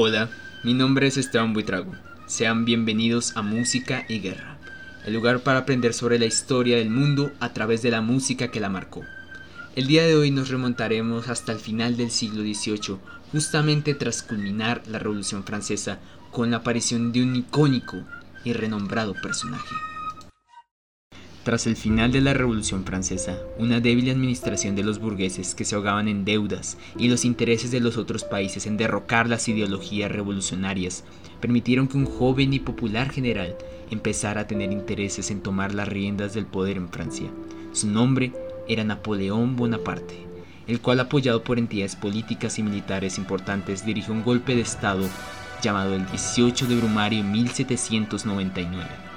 Hola, mi nombre es Esteban Buitrago. Sean bienvenidos a Música y Guerra, el lugar para aprender sobre la historia del mundo a través de la música que la marcó. El día de hoy nos remontaremos hasta el final del siglo XVIII, justamente tras culminar la Revolución Francesa con la aparición de un icónico y renombrado personaje. Tras el final de la Revolución Francesa, una débil administración de los burgueses que se ahogaban en deudas y los intereses de los otros países en derrocar las ideologías revolucionarias permitieron que un joven y popular general empezara a tener intereses en tomar las riendas del poder en Francia. Su nombre era Napoleón Bonaparte, el cual apoyado por entidades políticas y militares importantes dirigió un golpe de Estado llamado el 18 de Brumario 1799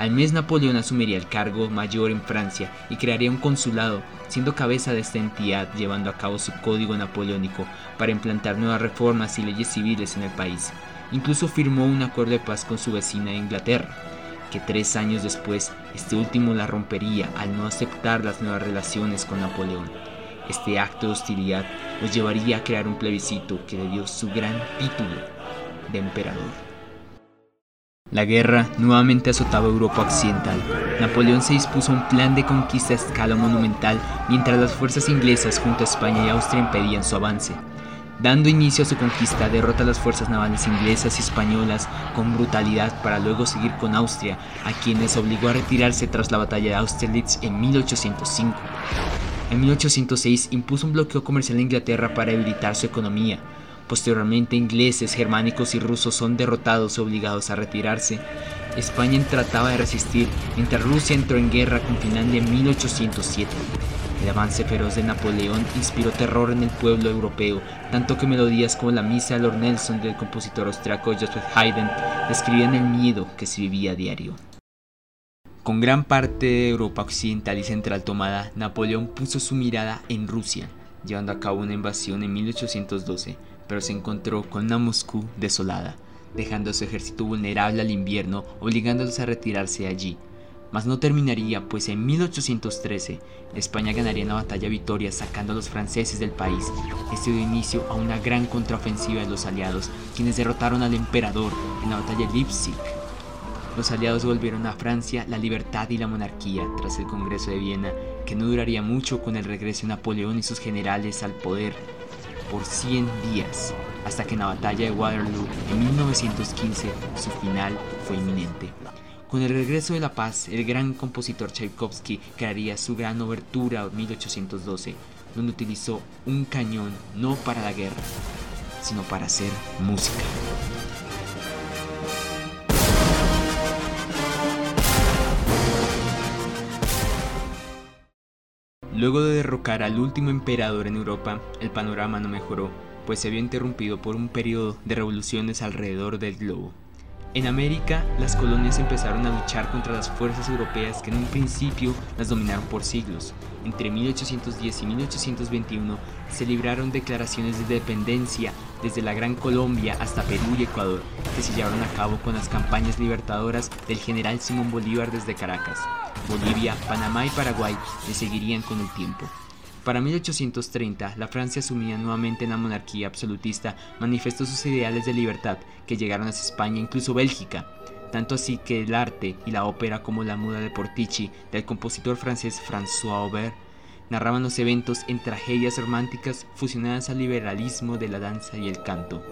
al mes Napoleón asumiría el cargo mayor en Francia y crearía un consulado, siendo cabeza de esta entidad llevando a cabo su código napoleónico para implantar nuevas reformas y leyes civiles en el país. Incluso firmó un acuerdo de paz con su vecina Inglaterra, que tres años después este último la rompería al no aceptar las nuevas relaciones con Napoleón. Este acto de hostilidad los llevaría a crear un plebiscito que le dio su gran título de emperador. La guerra nuevamente azotaba Europa Occidental. Napoleón se dispuso a un plan de conquista a escala monumental mientras las fuerzas inglesas junto a España y Austria impedían su avance. Dando inicio a su conquista, derrota a las fuerzas navales inglesas y españolas con brutalidad para luego seguir con Austria, a quienes obligó a retirarse tras la batalla de Austerlitz en 1805. En 1806 impuso un bloqueo comercial a Inglaterra para debilitar su economía, Posteriormente ingleses, germánicos y rusos son derrotados y obligados a retirarse. España trataba de resistir mientras Rusia entró en guerra con Finlandia en 1807. El avance feroz de Napoleón inspiró terror en el pueblo europeo, tanto que melodías como la Misa de Lord Nelson del compositor austriaco Joseph Haydn describían el miedo que se vivía a diario. Con gran parte de Europa occidental y central tomada, Napoleón puso su mirada en Rusia, llevando a cabo una invasión en 1812 pero se encontró con una Moscú desolada, dejando a su ejército vulnerable al invierno, obligándolos a retirarse allí. Mas no terminaría, pues en 1813 España ganaría una batalla victoria sacando a los franceses del país. Esto dio inicio a una gran contraofensiva de los aliados, quienes derrotaron al emperador en la batalla de Leipzig. Los aliados volvieron a Francia la libertad y la monarquía tras el Congreso de Viena, que no duraría mucho con el regreso de Napoleón y sus generales al poder por 100 días, hasta que en la batalla de Waterloo en 1915 su final fue inminente. Con el regreso de la paz, el gran compositor Tchaikovsky crearía su gran obertura 1812, donde utilizó un cañón no para la guerra, sino para hacer música. Luego de derrocar al último emperador en Europa, el panorama no mejoró, pues se había interrumpido por un periodo de revoluciones alrededor del globo. En América, las colonias empezaron a luchar contra las fuerzas europeas que en un principio las dominaron por siglos. Entre 1810 y 1821 se libraron declaraciones de dependencia desde la Gran Colombia hasta Perú y Ecuador, que se llevaron a cabo con las campañas libertadoras del general Simón Bolívar desde Caracas. Bolivia, Panamá y Paraguay le seguirían con el tiempo. Para 1830, la Francia sumida nuevamente en la monarquía absolutista manifestó sus ideales de libertad que llegaron a España e incluso Bélgica, tanto así que el arte y la ópera como la muda de Portici del compositor francés François Aubert narraban los eventos en tragedias románticas fusionadas al liberalismo de la danza y el canto.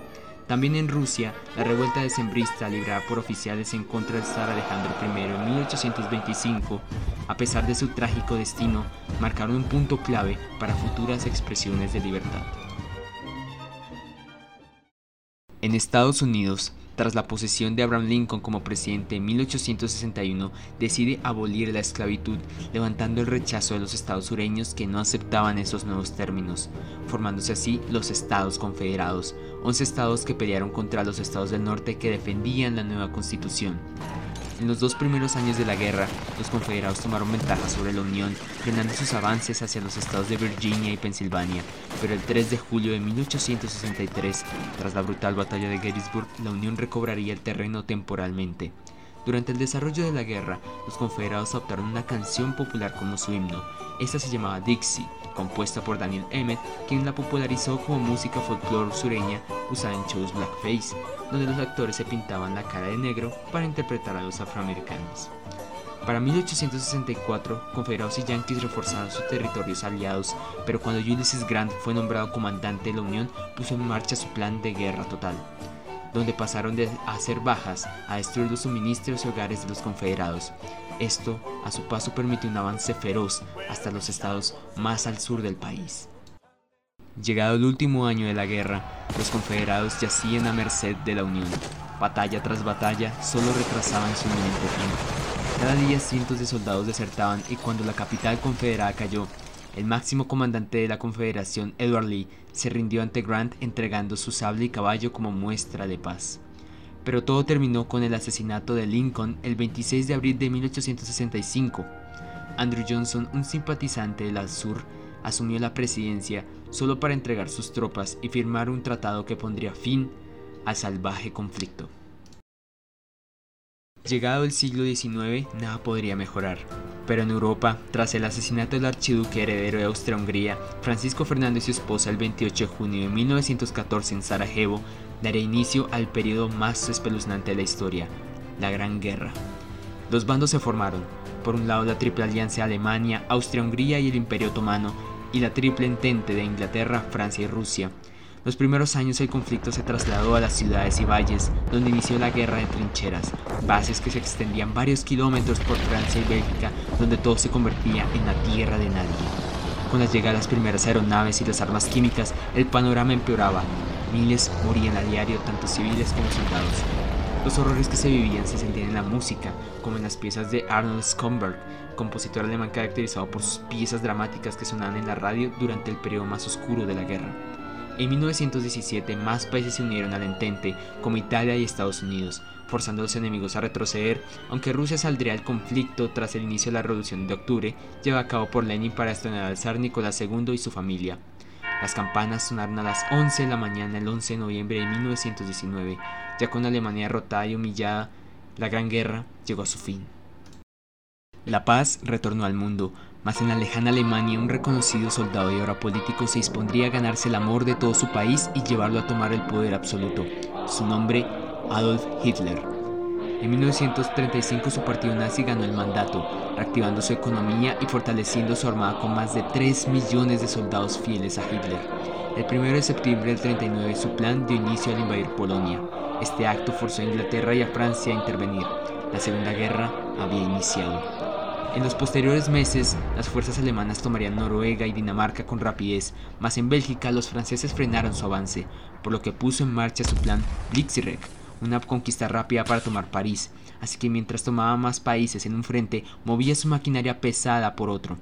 También en Rusia, la revuelta decembrista librada por oficiales en contra del zar Alejandro I en 1825, a pesar de su trágico destino, marcaron un punto clave para futuras expresiones de libertad. En Estados Unidos, tras la posesión de Abraham Lincoln como presidente en 1861, decide abolir la esclavitud, levantando el rechazo de los estados sureños que no aceptaban esos nuevos términos, formándose así los Estados Confederados, 11 estados que pelearon contra los estados del norte que defendían la nueva constitución. En los dos primeros años de la guerra, los confederados tomaron ventaja sobre la Unión, frenando sus avances hacia los estados de Virginia y Pensilvania, pero el 3 de julio de 1863, tras la brutal batalla de Gettysburg, la Unión recobraría el terreno temporalmente. Durante el desarrollo de la guerra, los confederados adoptaron una canción popular como su himno. Esta se llamaba Dixie, compuesta por Daniel Emmett, quien la popularizó como música folclore sureña usada en shows blackface, donde los actores se pintaban la cara de negro para interpretar a los afroamericanos. Para 1864, confederados y yanquis reforzaron sus territorios aliados, pero cuando Ulysses Grant fue nombrado comandante de la Unión, puso en marcha su plan de guerra total, donde pasaron de hacer bajas a destruir los suministros y hogares de los confederados. Esto, a su paso, permitió un avance feroz hasta los estados más al sur del país. Llegado el último año de la guerra, los confederados yacían a merced de la Unión. Batalla tras batalla solo retrasaban su inminente fin. Cada día cientos de soldados desertaban y cuando la capital confederada cayó, el máximo comandante de la Confederación, Edward Lee, se rindió ante Grant entregando su sable y caballo como muestra de paz. Pero todo terminó con el asesinato de Lincoln el 26 de abril de 1865. Andrew Johnson, un simpatizante del sur, asumió la presidencia solo para entregar sus tropas y firmar un tratado que pondría fin al salvaje conflicto. Llegado el siglo XIX, nada podría mejorar. Pero en Europa, tras el asesinato del archiduque heredero de Austria-Hungría, Francisco Fernando y su esposa el 28 de junio de 1914 en Sarajevo, daría inicio al periodo más espeluznante de la historia, la Gran Guerra. Dos bandos se formaron, por un lado la Triple Alianza Alemania, Austria-Hungría y el Imperio Otomano, y la Triple Entente de Inglaterra, Francia y Rusia, los primeros años el conflicto se trasladó a las ciudades y valles, donde inició la guerra de trincheras, bases que se extendían varios kilómetros por Francia y Bélgica, donde todo se convertía en la tierra de nadie. Con la llegada de las primeras aeronaves y las armas químicas, el panorama empeoraba. Miles morían a diario, tanto civiles como soldados. Los horrores que se vivían se sentían en la música, como en las piezas de Arnold Schomburg, compositor alemán caracterizado por sus piezas dramáticas que sonaban en la radio durante el periodo más oscuro de la guerra. En 1917 más países se unieron al entente, como Italia y Estados Unidos, forzando a los enemigos a retroceder, aunque Rusia saldría del conflicto tras el inicio de la Revolución de Octubre, llevada a cabo por Lenin para estrenar al zar Nicolás II y su familia. Las campanas sonaron a las 11 de la mañana el 11 de noviembre de 1919, ya con Alemania derrotada y humillada, la Gran Guerra llegó a su fin. La paz retornó al mundo, mas en la lejana Alemania un reconocido soldado y ahora político se dispondría a ganarse el amor de todo su país y llevarlo a tomar el poder absoluto. Su nombre, Adolf Hitler. En 1935 su partido nazi ganó el mandato, reactivando su economía y fortaleciendo su armada con más de 3 millones de soldados fieles a Hitler. El 1 de septiembre del 39 su plan dio inicio al invadir Polonia. Este acto forzó a Inglaterra y a Francia a intervenir. La Segunda Guerra había iniciado. En los posteriores meses, las fuerzas alemanas tomarían Noruega y Dinamarca con rapidez, mas en Bélgica los franceses frenaron su avance, por lo que puso en marcha su plan Blitzkrieg, una conquista rápida para tomar París, así que mientras tomaba más países en un frente, movía su maquinaria pesada por otro,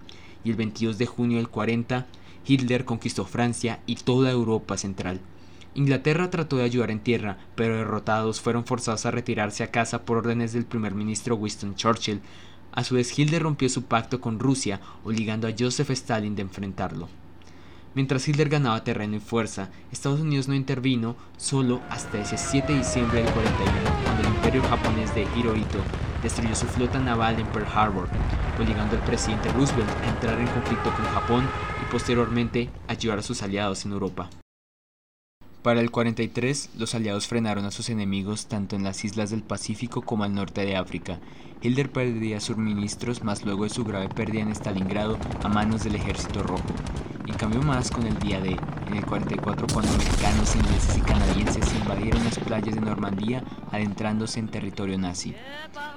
y el 22 de junio del 40, Hitler conquistó Francia y toda Europa central. Inglaterra trató de ayudar en tierra, pero derrotados fueron forzados a retirarse a casa por órdenes del primer ministro Winston Churchill, a su vez, Hitler rompió su pacto con Rusia, obligando a Joseph Stalin de enfrentarlo. Mientras Hitler ganaba terreno y fuerza, Estados Unidos no intervino solo hasta ese 7 de diciembre del 41, cuando el imperio japonés de Hirohito destruyó su flota naval en Pearl Harbor, obligando al presidente Roosevelt a entrar en conflicto con Japón y posteriormente ayudar a sus aliados en Europa. Para el 43, los aliados frenaron a sus enemigos tanto en las islas del Pacífico como al norte de África. Hilder perdería suministros, más luego de su grave pérdida en Stalingrado a manos del ejército rojo. Y cambió más con el día D, en el 44 cuando americanos, ingleses y canadienses invadieron las playas de Normandía adentrándose en territorio nazi.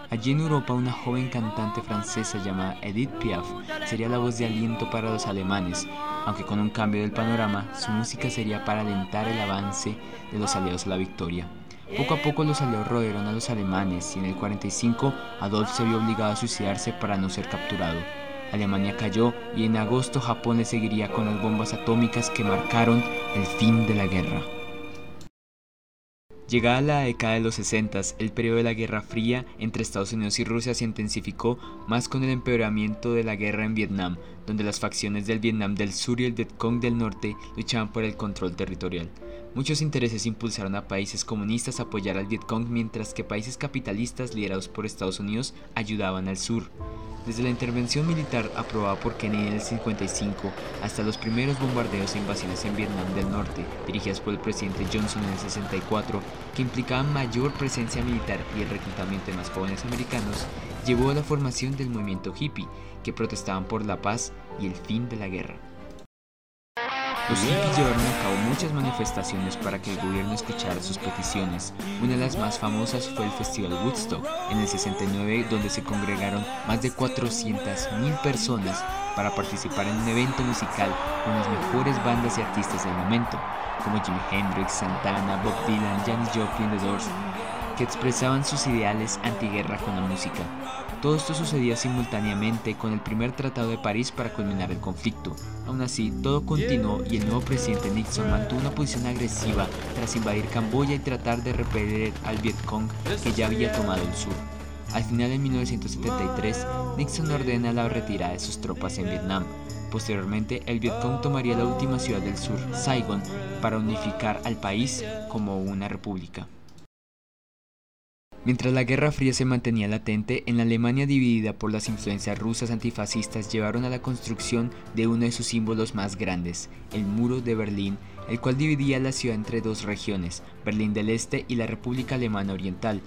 Allí en Europa una joven cantante francesa llamada Edith Piaf sería la voz de aliento para los alemanes, aunque con un cambio del panorama, su música sería para alentar el avance de los aliados a la victoria. Poco a poco los aliados rodearon a los alemanes y en el 45 Adolf se vio obligado a suicidarse para no ser capturado. Alemania cayó y en agosto Japón le seguiría con las bombas atómicas que marcaron el fin de la guerra. Llegada la década de los 60, el periodo de la Guerra Fría entre Estados Unidos y Rusia se intensificó más con el empeoramiento de la guerra en Vietnam, donde las facciones del Vietnam del Sur y el Vietcong del Norte luchaban por el control territorial. Muchos intereses impulsaron a países comunistas a apoyar al Vietcong mientras que países capitalistas liderados por Estados Unidos ayudaban al sur. Desde la intervención militar aprobada por Kennedy en el 55 hasta los primeros bombardeos e invasiones en Vietnam del Norte, dirigidas por el presidente Johnson en el 64, que implicaban mayor presencia militar y el reclutamiento de más jóvenes americanos, llevó a la formación del movimiento hippie, que protestaban por la paz y el fin de la guerra. Los hippies llevaron a cabo muchas manifestaciones para que el gobierno escuchara sus peticiones. Una de las más famosas fue el Festival Woodstock en el 69, donde se congregaron más de 400.000 personas para participar en un evento musical con las mejores bandas y artistas del momento, como Jimi Hendrix, Santana, Bob Dylan, Janis Joplin, The Doors, que expresaban sus ideales antiguerra con la música. Todo esto sucedía simultáneamente con el primer Tratado de París para culminar el conflicto. Aún así, todo continuó y el nuevo presidente Nixon mantuvo una posición agresiva tras invadir Camboya y tratar de repeler al Vietcong que ya había tomado el sur. Al final de 1973, Nixon ordena la retirada de sus tropas en Vietnam. Posteriormente, el Vietcong tomaría la última ciudad del sur, Saigon, para unificar al país como una república. Mientras la Guerra Fría se mantenía latente, en la Alemania dividida por las influencias rusas antifascistas llevaron a la construcción de uno de sus símbolos más grandes, el Muro de Berlín, el cual dividía la ciudad entre dos regiones, Berlín del Este y la República Alemana Oriental.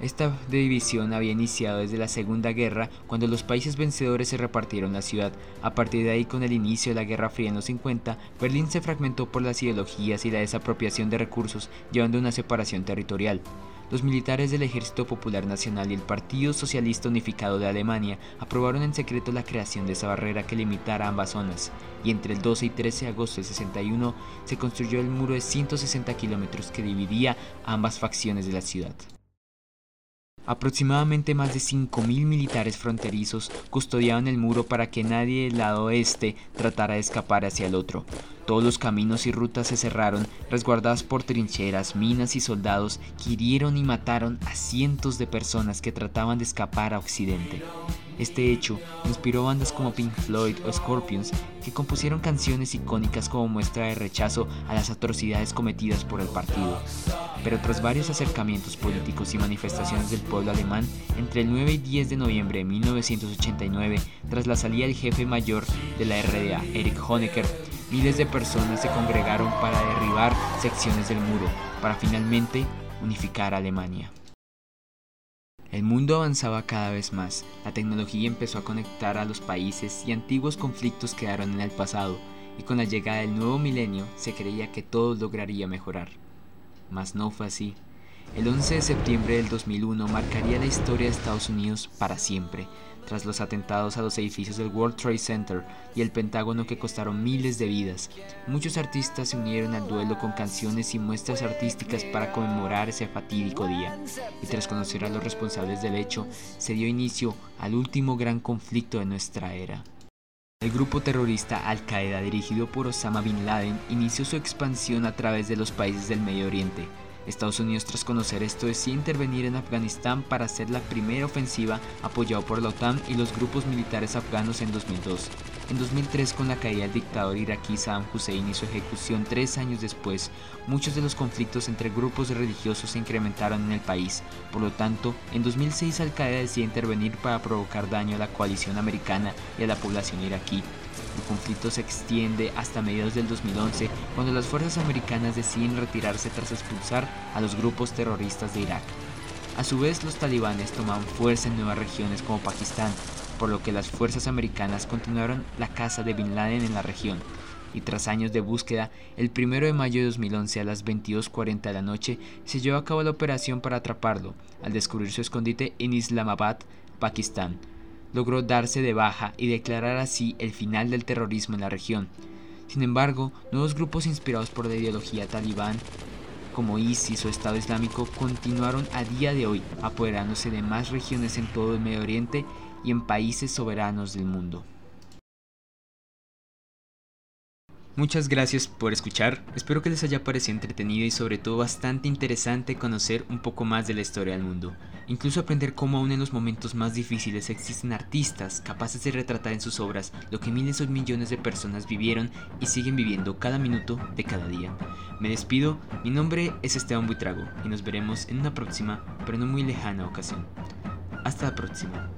Esta división había iniciado desde la Segunda Guerra, cuando los países vencedores se repartieron la ciudad. A partir de ahí, con el inicio de la Guerra Fría en los 50, Berlín se fragmentó por las ideologías y la desapropiación de recursos, llevando a una separación territorial. Los militares del Ejército Popular Nacional y el Partido Socialista Unificado de Alemania aprobaron en secreto la creación de esa barrera que limitara ambas zonas, y entre el 12 y 13 de agosto del 61 se construyó el muro de 160 kilómetros que dividía ambas facciones de la ciudad. Aproximadamente más de 5.000 militares fronterizos custodiaban el muro para que nadie del lado este tratara de escapar hacia el otro. Todos los caminos y rutas se cerraron, resguardadas por trincheras, minas y soldados que hirieron y mataron a cientos de personas que trataban de escapar a Occidente. Este hecho inspiró bandas como Pink Floyd o Scorpions, que compusieron canciones icónicas como muestra de rechazo a las atrocidades cometidas por el partido. Pero tras varios acercamientos políticos y manifestaciones del pueblo alemán, entre el 9 y 10 de noviembre de 1989, tras la salida del jefe mayor de la RDA, Erich Honecker, miles de personas se congregaron para derribar secciones del muro, para finalmente unificar Alemania. El mundo avanzaba cada vez más, la tecnología empezó a conectar a los países y antiguos conflictos quedaron en el pasado, y con la llegada del nuevo milenio se creía que todo lograría mejorar. Mas no fue así. El 11 de septiembre del 2001 marcaría la historia de Estados Unidos para siempre, tras los atentados a los edificios del World Trade Center y el Pentágono que costaron miles de vidas. Muchos artistas se unieron al duelo con canciones y muestras artísticas para conmemorar ese fatídico día. Y tras conocer a los responsables del hecho, se dio inicio al último gran conflicto de nuestra era. El grupo terrorista Al-Qaeda dirigido por Osama Bin Laden inició su expansión a través de los países del Medio Oriente, Estados Unidos tras conocer esto decide intervenir en Afganistán para hacer la primera ofensiva apoyado por la OTAN y los grupos militares afganos en 2002. En 2003 con la caída del dictador iraquí Saddam Hussein y su ejecución tres años después, muchos de los conflictos entre grupos religiosos se incrementaron en el país. Por lo tanto, en 2006 Al-Qaeda decide intervenir para provocar daño a la coalición americana y a la población iraquí. El conflicto se extiende hasta mediados del 2011, cuando las fuerzas americanas deciden retirarse tras expulsar a los grupos terroristas de Irak. A su vez, los talibanes toman fuerza en nuevas regiones como Pakistán, por lo que las fuerzas americanas continuaron la caza de Bin Laden en la región. Y tras años de búsqueda, el 1 de mayo de 2011 a las 22.40 de la noche se llevó a cabo la operación para atraparlo, al descubrir su escondite en Islamabad, Pakistán logró darse de baja y declarar así el final del terrorismo en la región. Sin embargo, nuevos grupos inspirados por la ideología talibán, como ISIS o Estado Islámico, continuaron a día de hoy apoderándose de más regiones en todo el Medio Oriente y en países soberanos del mundo. Muchas gracias por escuchar, espero que les haya parecido entretenido y sobre todo bastante interesante conocer un poco más de la historia del mundo, incluso aprender cómo aún en los momentos más difíciles existen artistas capaces de retratar en sus obras lo que miles o millones de personas vivieron y siguen viviendo cada minuto de cada día. Me despido, mi nombre es Esteban Buitrago y nos veremos en una próxima, pero no muy lejana ocasión. Hasta la próxima.